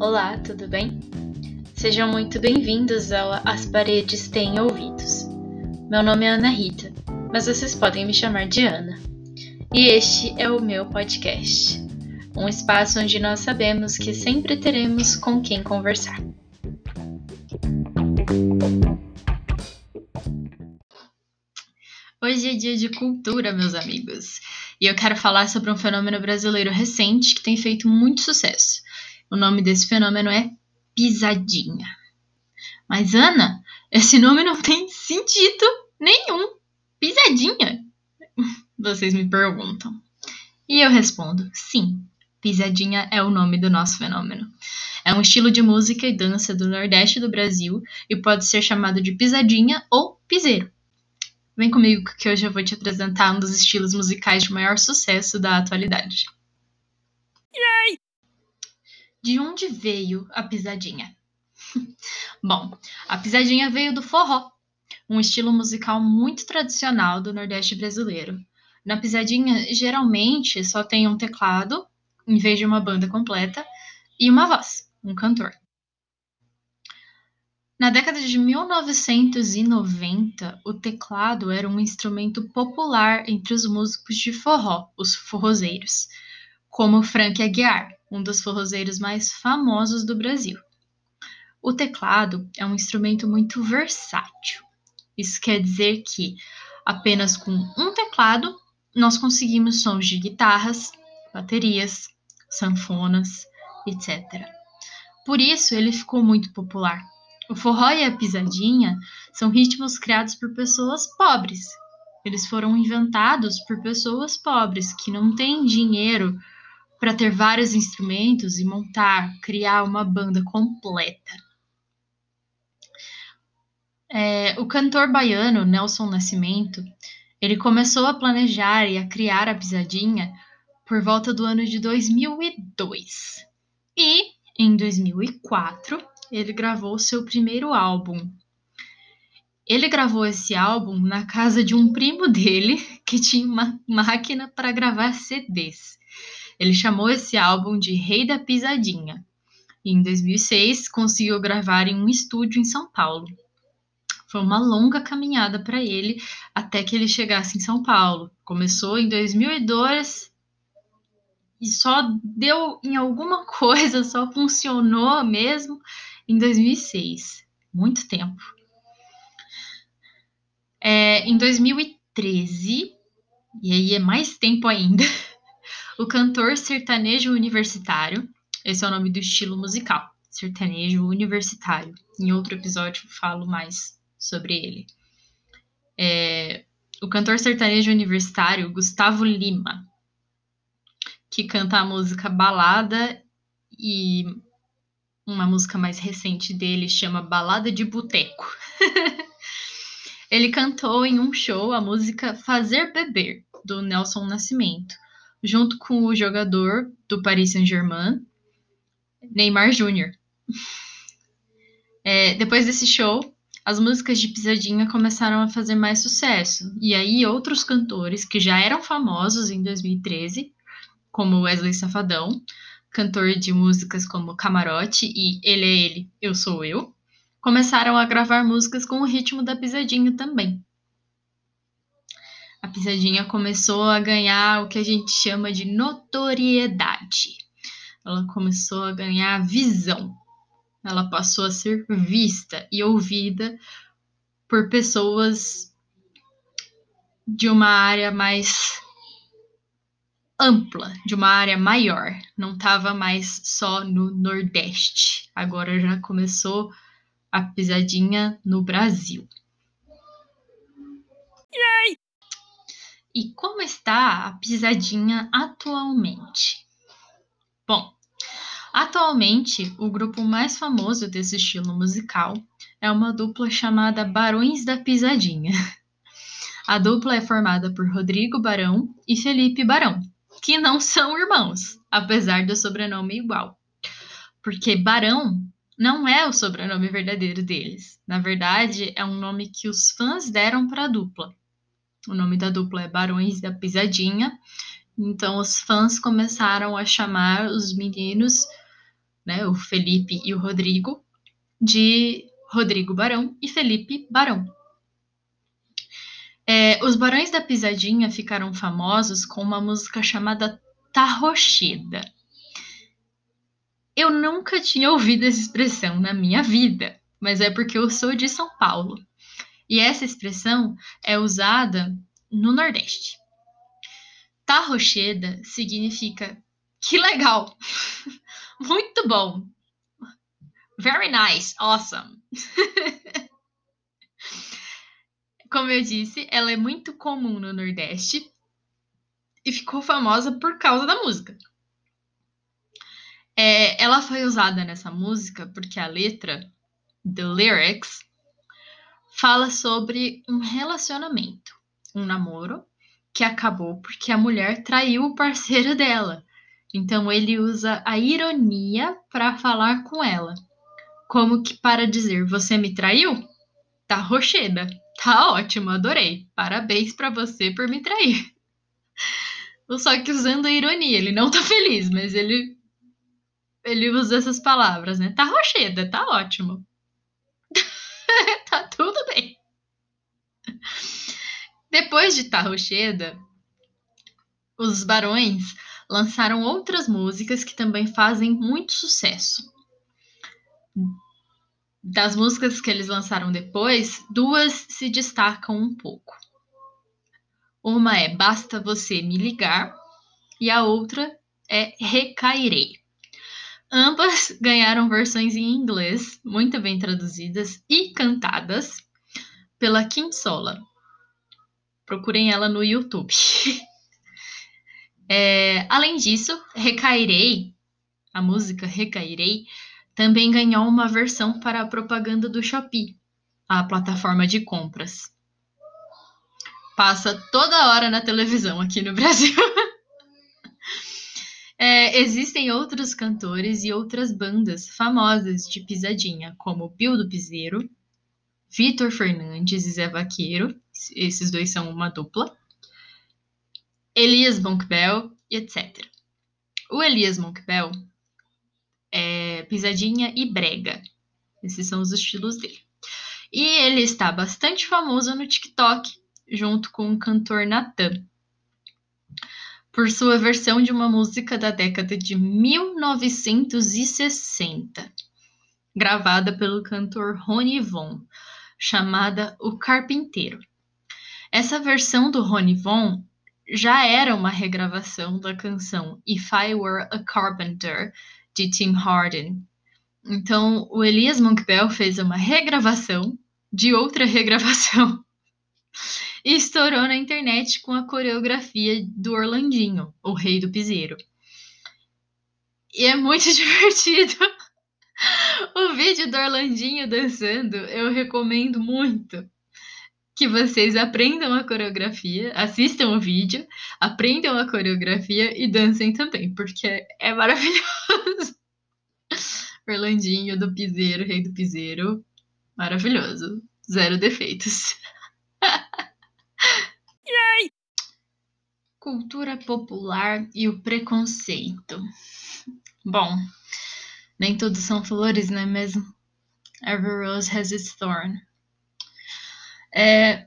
Olá, tudo bem? Sejam muito bem-vindos ao As Paredes Têm Ouvidos. Meu nome é Ana Rita, mas vocês podem me chamar de Ana. E este é o meu podcast, um espaço onde nós sabemos que sempre teremos com quem conversar. Hoje é dia de cultura, meus amigos, e eu quero falar sobre um fenômeno brasileiro recente que tem feito muito sucesso o nome desse fenômeno é pisadinha. Mas, Ana, esse nome não tem sentido nenhum. Pisadinha? Vocês me perguntam. E eu respondo: sim, pisadinha é o nome do nosso fenômeno. É um estilo de música e dança do Nordeste do Brasil e pode ser chamado de pisadinha ou piseiro. Vem comigo que hoje eu vou te apresentar um dos estilos musicais de maior sucesso da atualidade. Yay! De onde veio a pisadinha? Bom, a pisadinha veio do forró, um estilo musical muito tradicional do Nordeste brasileiro. Na pisadinha, geralmente só tem um teclado, em vez de uma banda completa, e uma voz, um cantor. Na década de 1990, o teclado era um instrumento popular entre os músicos de forró, os forrozeiros, como Frank Aguiar, um dos forrozeiros mais famosos do Brasil. O teclado é um instrumento muito versátil. Isso quer dizer que apenas com um teclado nós conseguimos sons de guitarras, baterias, sanfonas, etc. Por isso ele ficou muito popular. O forró e a pisadinha são ritmos criados por pessoas pobres. Eles foram inventados por pessoas pobres que não têm dinheiro para ter vários instrumentos e montar, criar uma banda completa. É, o cantor baiano Nelson Nascimento, ele começou a planejar e a criar a pisadinha por volta do ano de 2002. E em 2004, ele gravou seu primeiro álbum. Ele gravou esse álbum na casa de um primo dele que tinha uma máquina para gravar CDs. Ele chamou esse álbum de Rei da Pisadinha. E em 2006 conseguiu gravar em um estúdio em São Paulo. Foi uma longa caminhada para ele até que ele chegasse em São Paulo. Começou em 2002 e só deu em alguma coisa, só funcionou mesmo em 2006. Muito tempo. É, em 2013, e aí é mais tempo ainda, o cantor sertanejo universitário, esse é o nome do estilo musical, sertanejo universitário. Em outro episódio falo mais sobre ele. É, o cantor sertanejo universitário Gustavo Lima, que canta a música Balada e uma música mais recente dele chama Balada de Boteco. Ele cantou em um show a música Fazer Beber, do Nelson Nascimento, junto com o jogador do Paris Saint-Germain, Neymar Jr. É, depois desse show, as músicas de Pisadinha começaram a fazer mais sucesso, e aí outros cantores que já eram famosos em 2013, como Wesley Safadão, cantor de músicas como Camarote e Ele é Ele, Eu Sou Eu, começaram a gravar músicas com o ritmo da pisadinha também a pisadinha começou a ganhar o que a gente chama de notoriedade. Ela começou a ganhar visão. Ela passou a ser vista e ouvida por pessoas de uma área mais ampla, de uma área maior. Não estava mais só no Nordeste. Agora já começou a pisadinha no Brasil. E como está a pisadinha atualmente? Bom, atualmente o grupo mais famoso desse estilo musical é uma dupla chamada Barões da Pisadinha. A dupla é formada por Rodrigo Barão e Felipe Barão, que não são irmãos, apesar do sobrenome igual. Porque Barão não é o sobrenome verdadeiro deles. Na verdade, é um nome que os fãs deram para a dupla. O nome da dupla é Barões da Pisadinha. Então os fãs começaram a chamar os meninos né, o Felipe e o Rodrigo, de Rodrigo Barão e Felipe Barão. É, os Barões da Pisadinha ficaram famosos com uma música chamada Tarrocheda. Eu nunca tinha ouvido essa expressão na minha vida, mas é porque eu sou de São Paulo. E essa expressão é usada no Nordeste. Tarrocheda significa que legal, muito bom, very nice, awesome. Como eu disse, ela é muito comum no Nordeste e ficou famosa por causa da música. É, ela foi usada nessa música porque a letra, the lyrics, fala sobre um relacionamento, um namoro que acabou porque a mulher traiu o parceiro dela. Então ele usa a ironia para falar com ela, como que para dizer: "Você me traiu? Tá rocheda." Tá ótimo, adorei. Parabéns para você por me trair. Só que usando a ironia, ele não tá feliz, mas ele ele usa essas palavras, né? Tá rocheda, tá ótimo. tá tudo bem. Depois de Tá Rocheda, os Barões lançaram outras músicas que também fazem muito sucesso das músicas que eles lançaram depois, duas se destacam um pouco. Uma é Basta Você Me Ligar e a outra é Recairei. Ambas ganharam versões em inglês, muito bem traduzidas e cantadas pela Kim Sola. Procurem ela no YouTube. é, além disso, Recairei, a música Recairei, também ganhou uma versão para a propaganda do Shopee, a plataforma de compras. Passa toda hora na televisão aqui no Brasil. existem outros cantores e outras bandas famosas de pisadinha, como Bill do Piseiro, Vitor Fernandes e Zé Vaqueiro, esses dois são uma dupla, Elias Monkbell e etc. O Elias Monkbell é, pisadinha e brega. Esses são os estilos dele. E ele está bastante famoso no TikTok, junto com o cantor Natan, por sua versão de uma música da década de 1960, gravada pelo cantor Rony Von, chamada O Carpinteiro. Essa versão do Rony Von já era uma regravação da canção If I Were a Carpenter, de Tim Harden. Então, o Elias Monkbell fez uma regravação de outra regravação e estourou na internet com a coreografia do Orlandinho, o rei do piseiro. E é muito divertido. O vídeo do Orlandinho dançando, eu recomendo muito que vocês aprendam a coreografia, assistam o vídeo, aprendam a coreografia e dancem também, porque é maravilhoso. Orlandinho do Piseiro, Rei do Piseiro, maravilhoso. Zero defeitos. Cultura popular e o preconceito. Bom, nem tudo são flores, não é mesmo? Every rose has its thorn. É,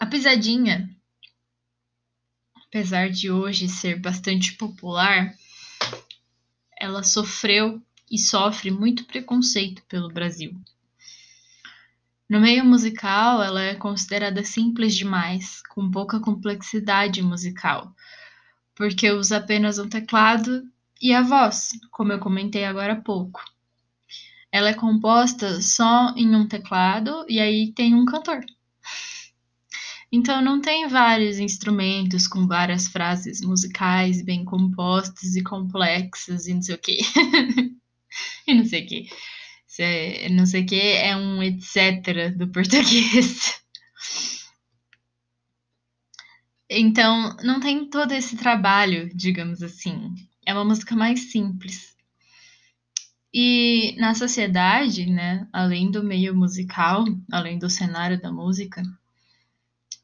a pisadinha, apesar de hoje ser bastante popular, ela sofreu e sofre muito preconceito pelo Brasil. No meio musical, ela é considerada simples demais, com pouca complexidade musical, porque usa apenas um teclado e a voz, como eu comentei agora há pouco. Ela é composta só em um teclado e aí tem um cantor. Então não tem vários instrumentos com várias frases musicais bem compostas e complexas e não sei o quê. e não sei o quê. Não sei o que é um etc do português. Então, não tem todo esse trabalho, digamos assim. É uma música mais simples. E na sociedade, né, além do meio musical, além do cenário da música,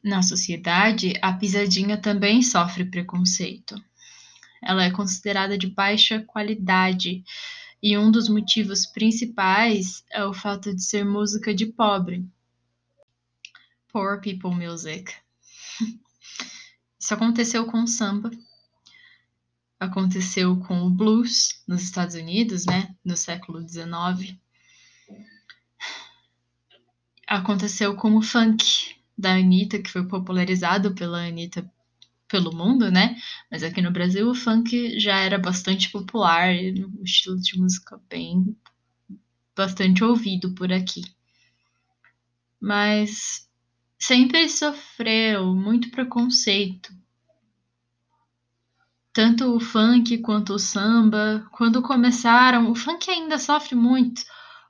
na sociedade, a pisadinha também sofre preconceito. Ela é considerada de baixa qualidade E um dos motivos principais é o fato de ser música de pobre. Poor people music. Isso aconteceu com o samba, aconteceu com o blues nos Estados Unidos, né, no século XIX. Aconteceu com o funk da Anitta, que foi popularizado pela Anitta pelo mundo, né? Mas aqui no Brasil o funk já era bastante popular, um estilo de música bem bastante ouvido por aqui. Mas sempre sofreu muito preconceito. Tanto o funk quanto o samba, quando começaram, o funk ainda sofre muito,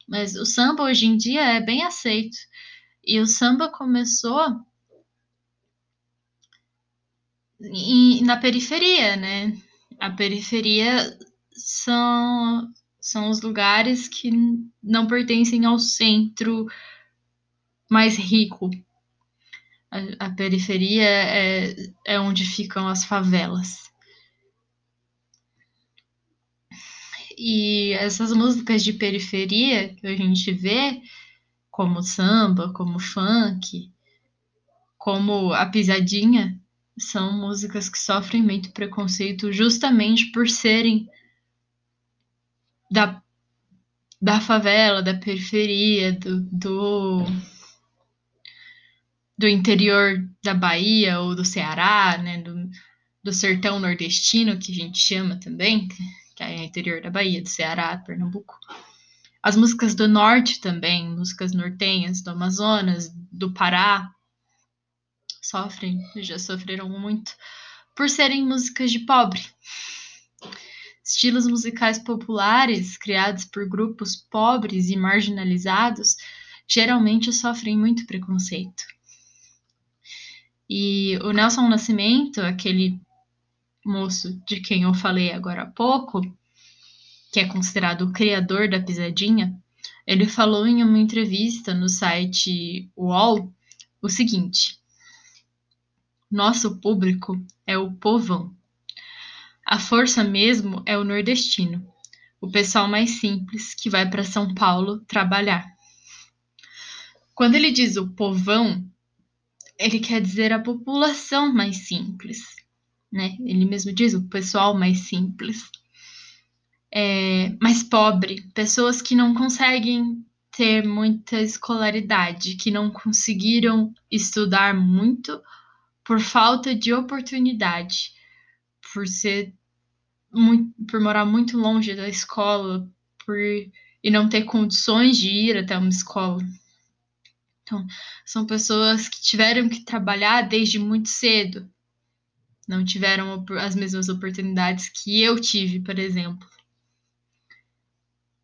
mas o samba hoje em dia é bem aceito. E o samba começou e na periferia, né? A periferia são, são os lugares que não pertencem ao centro mais rico. A, a periferia é, é onde ficam as favelas. E essas músicas de periferia que a gente vê, como samba, como funk, como a pisadinha, são músicas que sofrem muito preconceito justamente por serem da, da favela, da periferia, do, do, do interior da Bahia ou do Ceará, né, do, do sertão nordestino, que a gente chama também, que é interior da Bahia, do Ceará, Pernambuco. As músicas do norte também, músicas nortenhas, do Amazonas, do Pará, sofrem, já sofreram muito, por serem músicas de pobre. Estilos musicais populares, criados por grupos pobres e marginalizados, geralmente sofrem muito preconceito. E o Nelson Nascimento, aquele moço de quem eu falei agora há pouco, que é considerado o criador da pisadinha, ele falou em uma entrevista no site UOL o seguinte: nosso público é o povão. A força mesmo é o nordestino, o pessoal mais simples que vai para São Paulo trabalhar. Quando ele diz o povão, ele quer dizer a população mais simples, né? Ele mesmo diz o pessoal mais simples, é, mais pobre, pessoas que não conseguem ter muita escolaridade, que não conseguiram estudar muito por falta de oportunidade, por ser muito, por morar muito longe da escola, por e não ter condições de ir até uma escola. Então, são pessoas que tiveram que trabalhar desde muito cedo. Não tiveram as mesmas oportunidades que eu tive, por exemplo.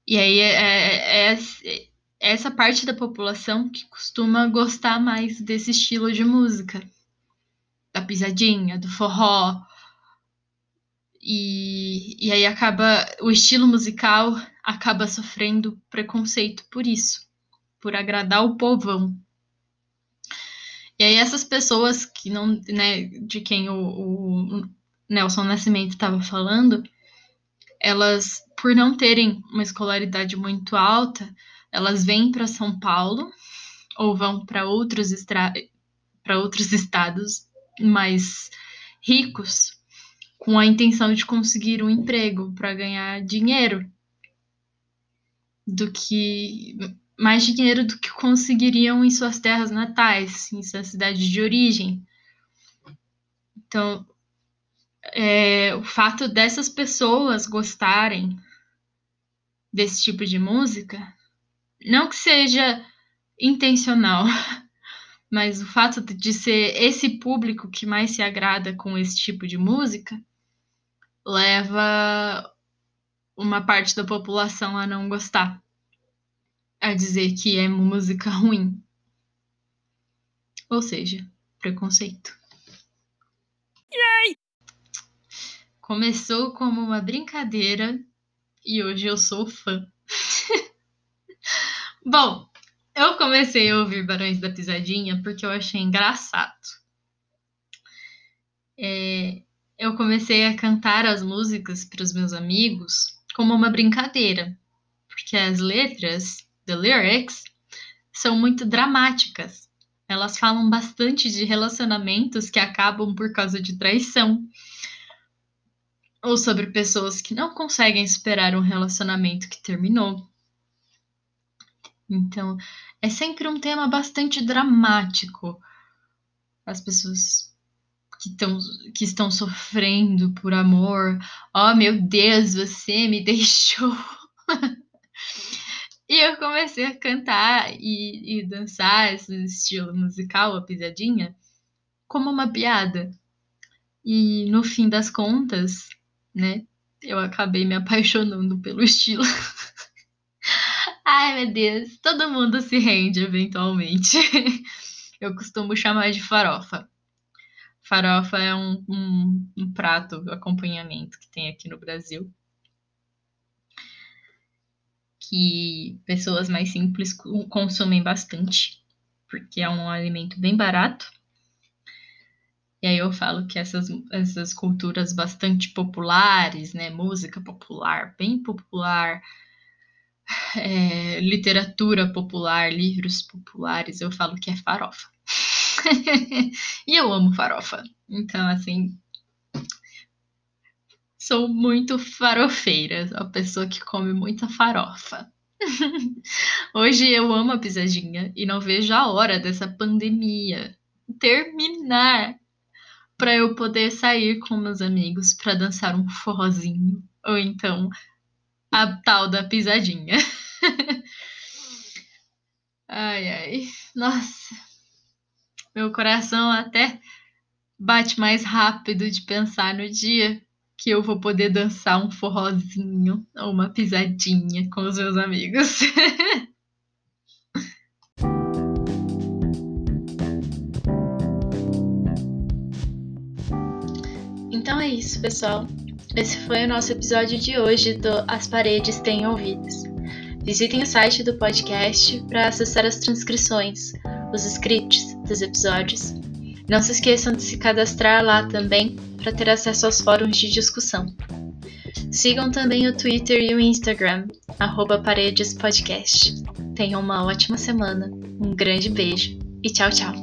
E aí é, é, é, é essa parte da população que costuma gostar mais desse estilo de música da pisadinha, do forró. E, e aí acaba o estilo musical acaba sofrendo preconceito por isso, por agradar o povão. E aí essas pessoas que não, né, de quem o, o Nelson Nascimento estava falando, elas, por não terem uma escolaridade muito alta, elas vêm para São Paulo ou vão para outros, para outros estados mais ricos com a intenção de conseguir um emprego para ganhar dinheiro do que mais dinheiro do que conseguiriam em suas terras natais, em sua cidade de origem. Então, é, o fato dessas pessoas gostarem desse tipo de música, não que seja intencional, mas o fato de ser esse público que mais se agrada com esse tipo de música leva uma parte da população a não gostar, a dizer que é música ruim. Ou seja, preconceito. Yay! Começou como uma brincadeira e hoje eu sou fã. Bom, eu comecei a ouvir Barões da Pisadinha porque eu achei engraçado. É, eu comecei a cantar as músicas para os meus amigos como uma brincadeira, porque as letras, the lyrics, são muito dramáticas. Elas falam bastante de relacionamentos que acabam por causa de traição. Ou sobre pessoas que não conseguem superar um relacionamento que terminou. Então, é sempre um tema bastante dramático. As pessoas que, tão, que estão sofrendo por amor. Oh, meu Deus, você me deixou. e eu comecei a cantar e, e dançar esse estilo musical, a pisadinha, como uma piada. E no fim das contas, né, eu acabei me apaixonando pelo estilo. Ai, meu Deus, todo mundo se rende eventualmente. Eu costumo chamar de farofa. Farofa é um, um, um prato, acompanhamento que tem aqui no Brasil. Que pessoas mais simples consomem bastante, porque é um alimento bem barato. E aí eu falo que essas, essas culturas bastante populares, né? Música popular, bem popular, é, literatura popular, livros populares, eu falo que é farofa. e eu amo farofa. Então, assim, sou muito farofeira, a pessoa que come muita farofa. Hoje eu amo a pisadinha e não vejo a hora dessa pandemia terminar para eu poder sair com meus amigos para dançar um forrozinho ou então a tal da pisadinha. ai ai, nossa. Meu coração até bate mais rápido de pensar no dia que eu vou poder dançar um forrozinho ou uma pisadinha com os meus amigos. então é isso, pessoal. Esse foi o nosso episódio de hoje do As Paredes Têm Ouvidos. Visitem o site do podcast para acessar as transcrições, os scripts dos episódios. Não se esqueçam de se cadastrar lá também para ter acesso aos fóruns de discussão. Sigam também o Twitter e o Instagram, paredespodcast. Tenham uma ótima semana, um grande beijo e tchau, tchau!